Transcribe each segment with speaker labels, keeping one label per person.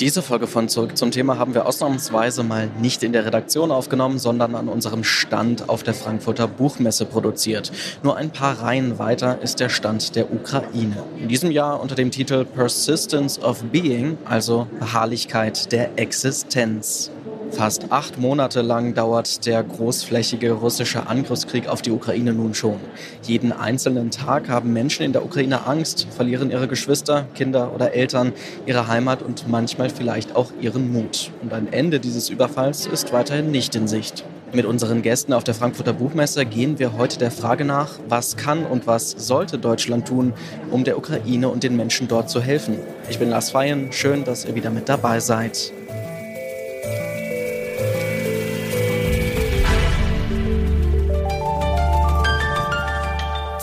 Speaker 1: Diese Folge von Zurück zum Thema haben wir ausnahmsweise mal nicht in der Redaktion aufgenommen, sondern an unserem Stand auf der Frankfurter Buchmesse produziert. Nur ein paar Reihen weiter ist der Stand der Ukraine. In diesem Jahr unter dem Titel Persistence of Being, also Beharrlichkeit der Existenz. Fast acht Monate lang dauert der großflächige russische Angriffskrieg auf die Ukraine nun schon. Jeden einzelnen Tag haben Menschen in der Ukraine Angst, verlieren ihre Geschwister, Kinder oder Eltern, ihre Heimat und manchmal vielleicht auch ihren Mut. Und ein Ende dieses Überfalls ist weiterhin nicht in Sicht. Mit unseren Gästen auf der Frankfurter Buchmesse gehen wir heute der Frage nach, was kann und was sollte Deutschland tun, um der Ukraine und den Menschen dort zu helfen. Ich bin Lars Feyen, schön, dass ihr wieder mit dabei seid.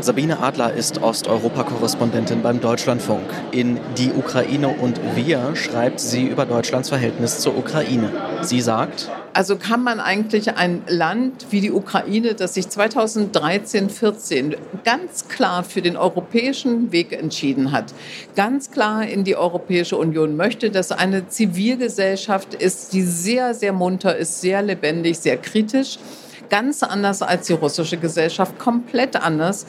Speaker 1: Sabine Adler ist Osteuropa-Korrespondentin beim Deutschlandfunk. In Die Ukraine und wir schreibt sie über Deutschlands Verhältnis zur Ukraine. Sie sagt,
Speaker 2: also kann man eigentlich ein Land wie die Ukraine, das sich 2013, 14 ganz klar für den europäischen Weg entschieden hat, ganz klar in die Europäische Union möchte, dass eine Zivilgesellschaft ist, die sehr, sehr munter ist, sehr lebendig, sehr kritisch ganz anders als die russische Gesellschaft, komplett anders.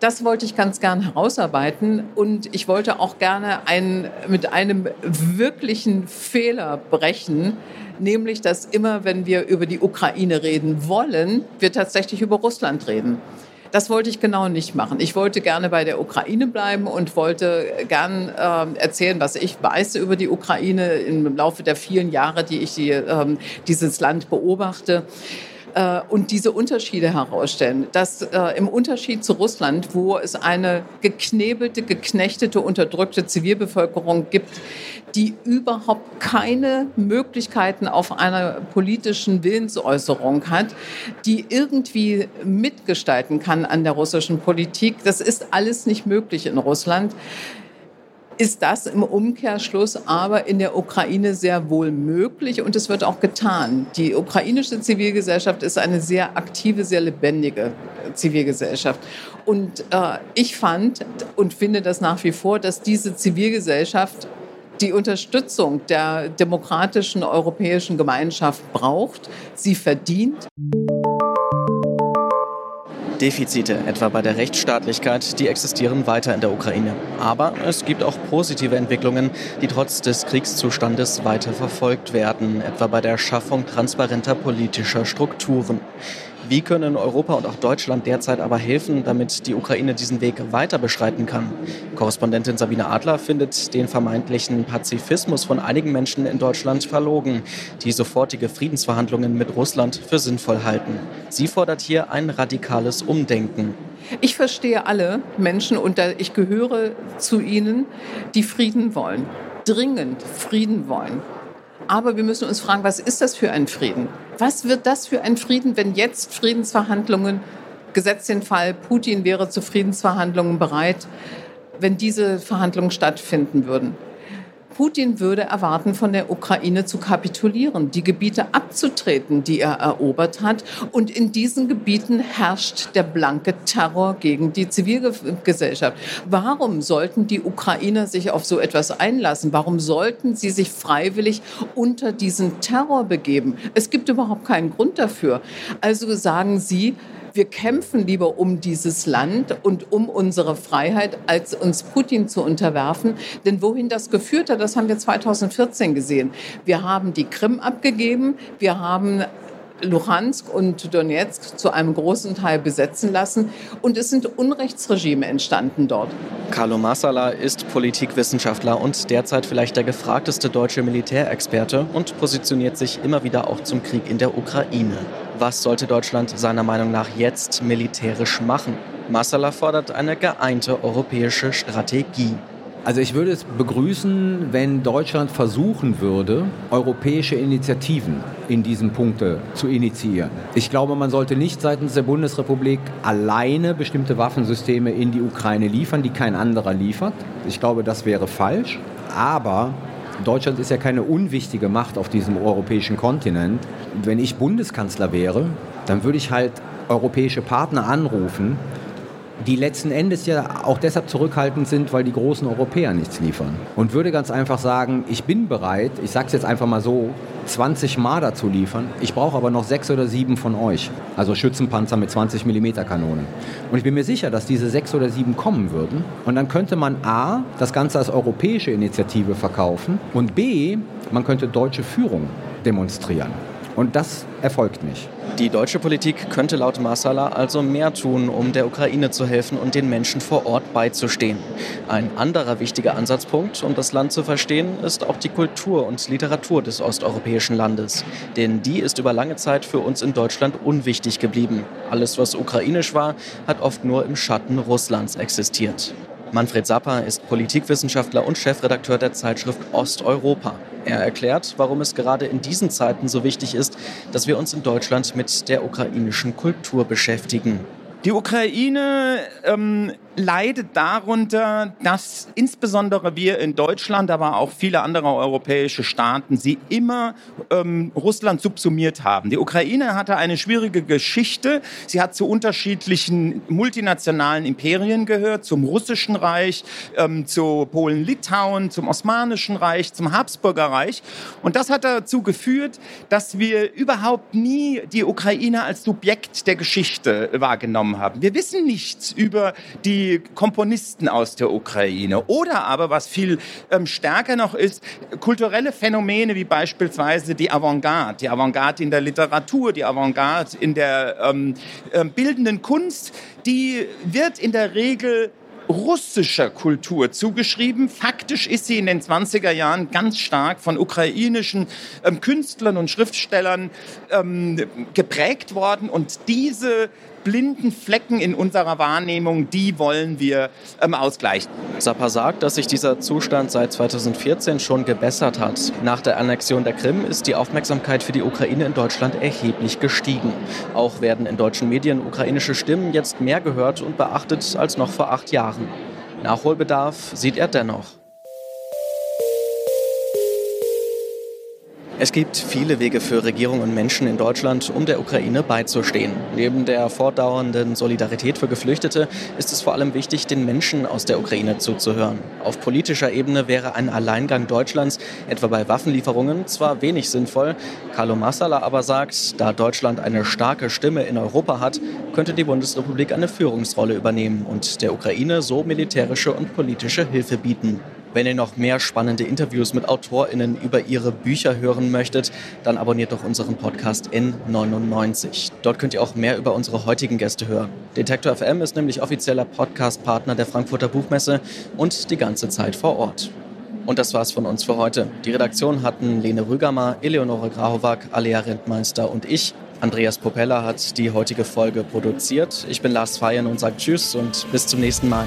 Speaker 2: Das wollte ich ganz gern herausarbeiten und ich wollte auch gerne ein, mit einem wirklichen Fehler brechen, nämlich dass immer, wenn wir über die Ukraine reden wollen, wir tatsächlich über Russland reden. Das wollte ich genau nicht machen. Ich wollte gerne bei der Ukraine bleiben und wollte gern äh, erzählen, was ich weiß über die Ukraine im Laufe der vielen Jahre, die ich die, äh, dieses Land beobachte äh, und diese Unterschiede herausstellen. Dass äh, im Unterschied zu Russland, wo es eine geknebelte, geknechtete, unterdrückte Zivilbevölkerung gibt, die überhaupt keine Möglichkeiten auf einer politischen Willensäußerung hat, die irgendwie mitgestalten kann an der russischen Politik. Das ist alles nicht möglich in Russland ist das im Umkehrschluss aber in der Ukraine sehr wohl möglich und es wird auch getan. Die ukrainische Zivilgesellschaft ist eine sehr aktive, sehr lebendige Zivilgesellschaft. Und äh, ich fand und finde das nach wie vor, dass diese Zivilgesellschaft die Unterstützung der demokratischen europäischen Gemeinschaft braucht, sie verdient.
Speaker 1: Defizite, etwa bei der Rechtsstaatlichkeit, die existieren weiter in der Ukraine. Aber es gibt auch positive Entwicklungen, die trotz des Kriegszustandes weiter verfolgt werden, etwa bei der Schaffung transparenter politischer Strukturen. Wie können Europa und auch Deutschland derzeit aber helfen, damit die Ukraine diesen Weg weiter beschreiten kann? Korrespondentin Sabine Adler findet den vermeintlichen Pazifismus von einigen Menschen in Deutschland verlogen, die sofortige Friedensverhandlungen mit Russland für sinnvoll halten. Sie fordert hier ein radikales Umdenken.
Speaker 2: Ich verstehe alle Menschen und ich gehöre zu ihnen, die Frieden wollen, dringend Frieden wollen. Aber wir müssen uns fragen, was ist das für ein Frieden? Was wird das für ein Frieden, wenn jetzt Friedensverhandlungen, gesetzt den Fall, Putin wäre zu Friedensverhandlungen bereit, wenn diese Verhandlungen stattfinden würden? Putin würde erwarten, von der Ukraine zu kapitulieren, die Gebiete abzutreten, die er erobert hat. Und in diesen Gebieten herrscht der blanke Terror gegen die Zivilgesellschaft. Warum sollten die Ukrainer sich auf so etwas einlassen? Warum sollten sie sich freiwillig unter diesen Terror begeben? Es gibt überhaupt keinen Grund dafür. Also sagen Sie, wir kämpfen lieber um dieses Land und um unsere Freiheit, als uns Putin zu unterwerfen. Denn wohin das geführt hat, das haben wir 2014 gesehen. Wir haben die Krim abgegeben, wir haben Luhansk und Donetsk zu einem großen Teil besetzen lassen. Und es sind Unrechtsregime entstanden dort.
Speaker 1: Carlo Massala ist Politikwissenschaftler und derzeit vielleicht der gefragteste deutsche Militärexperte und positioniert sich immer wieder auch zum Krieg in der Ukraine. Was sollte Deutschland seiner Meinung nach jetzt militärisch machen? Massala fordert eine geeinte europäische Strategie.
Speaker 3: Also ich würde es begrüßen, wenn Deutschland versuchen würde, europäische Initiativen in diesem Punkte zu initiieren. Ich glaube, man sollte nicht seitens der Bundesrepublik alleine bestimmte Waffensysteme in die Ukraine liefern, die kein anderer liefert. Ich glaube, das wäre falsch. Aber Deutschland ist ja keine unwichtige Macht auf diesem europäischen Kontinent. Wenn ich Bundeskanzler wäre, dann würde ich halt europäische Partner anrufen die letzten Endes ja auch deshalb zurückhaltend sind, weil die großen Europäer nichts liefern. Und würde ganz einfach sagen, ich bin bereit, ich sage es jetzt einfach mal so, 20 Marder zu liefern. Ich brauche aber noch sechs oder sieben von euch. Also Schützenpanzer mit 20 mm Kanonen. Und ich bin mir sicher, dass diese sechs oder sieben kommen würden. Und dann könnte man A, das Ganze als europäische Initiative verkaufen und B, man könnte deutsche Führung demonstrieren. Und das erfolgt nicht.
Speaker 1: Die deutsche Politik könnte laut Marsala also mehr tun, um der Ukraine zu helfen und den Menschen vor Ort beizustehen. Ein anderer wichtiger Ansatzpunkt, um das Land zu verstehen, ist auch die Kultur und Literatur des osteuropäischen Landes. Denn die ist über lange Zeit für uns in Deutschland unwichtig geblieben. Alles, was ukrainisch war, hat oft nur im Schatten Russlands existiert. Manfred Sapper ist Politikwissenschaftler und Chefredakteur der Zeitschrift Osteuropa. Er erklärt, warum es gerade in diesen Zeiten so wichtig ist, dass wir uns in Deutschland mit der ukrainischen Kultur beschäftigen.
Speaker 4: Die Ukraine ähm, leidet darunter, dass insbesondere wir in Deutschland, aber auch viele andere europäische Staaten, sie immer ähm, Russland subsumiert haben. Die Ukraine hatte eine schwierige Geschichte. Sie hat zu unterschiedlichen multinationalen Imperien gehört, zum Russischen Reich, ähm, zu Polen-Litauen, zum Osmanischen Reich, zum Habsburger Reich. Und das hat dazu geführt, dass wir überhaupt nie die Ukraine als Subjekt der Geschichte wahrgenommen haben. Wir wissen nichts über die Komponisten aus der Ukraine. Oder aber, was viel ähm, stärker noch ist, kulturelle Phänomene wie beispielsweise die Avantgarde. Die Avantgarde in der Literatur, die Avantgarde in der ähm, äh, bildenden Kunst, die wird in der Regel russischer Kultur zugeschrieben. Faktisch ist sie in den 20er Jahren ganz stark von ukrainischen ähm, Künstlern und Schriftstellern ähm, geprägt worden. Und diese blinden Flecken in unserer Wahrnehmung, die wollen wir ähm, ausgleichen.
Speaker 1: Sappa sagt, dass sich dieser Zustand seit 2014 schon gebessert hat. Nach der Annexion der Krim ist die Aufmerksamkeit für die Ukraine in Deutschland erheblich gestiegen. Auch werden in deutschen Medien ukrainische Stimmen jetzt mehr gehört und beachtet als noch vor acht Jahren. Nachholbedarf sieht er dennoch. Es gibt viele Wege für Regierung und Menschen in Deutschland, um der Ukraine beizustehen. Neben der fortdauernden Solidarität für Geflüchtete ist es vor allem wichtig, den Menschen aus der Ukraine zuzuhören. Auf politischer Ebene wäre ein Alleingang Deutschlands, etwa bei Waffenlieferungen, zwar wenig sinnvoll. Carlo Massala aber sagt, da Deutschland eine starke Stimme in Europa hat, könnte die Bundesrepublik eine Führungsrolle übernehmen und der Ukraine so militärische und politische Hilfe bieten. Wenn ihr noch mehr spannende Interviews mit AutorInnen über ihre Bücher hören möchtet, dann abonniert doch unseren Podcast N99. Dort könnt ihr auch mehr über unsere heutigen Gäste hören. Detektor FM ist nämlich offizieller Podcast-Partner der Frankfurter Buchmesse und die ganze Zeit vor Ort. Und das war's von uns für heute. Die Redaktion hatten Lene Rügamer, Eleonore Grahovac, Alea Rentmeister und ich. Andreas Popella hat die heutige Folge produziert. Ich bin Lars Feyen und sage Tschüss und bis zum nächsten Mal.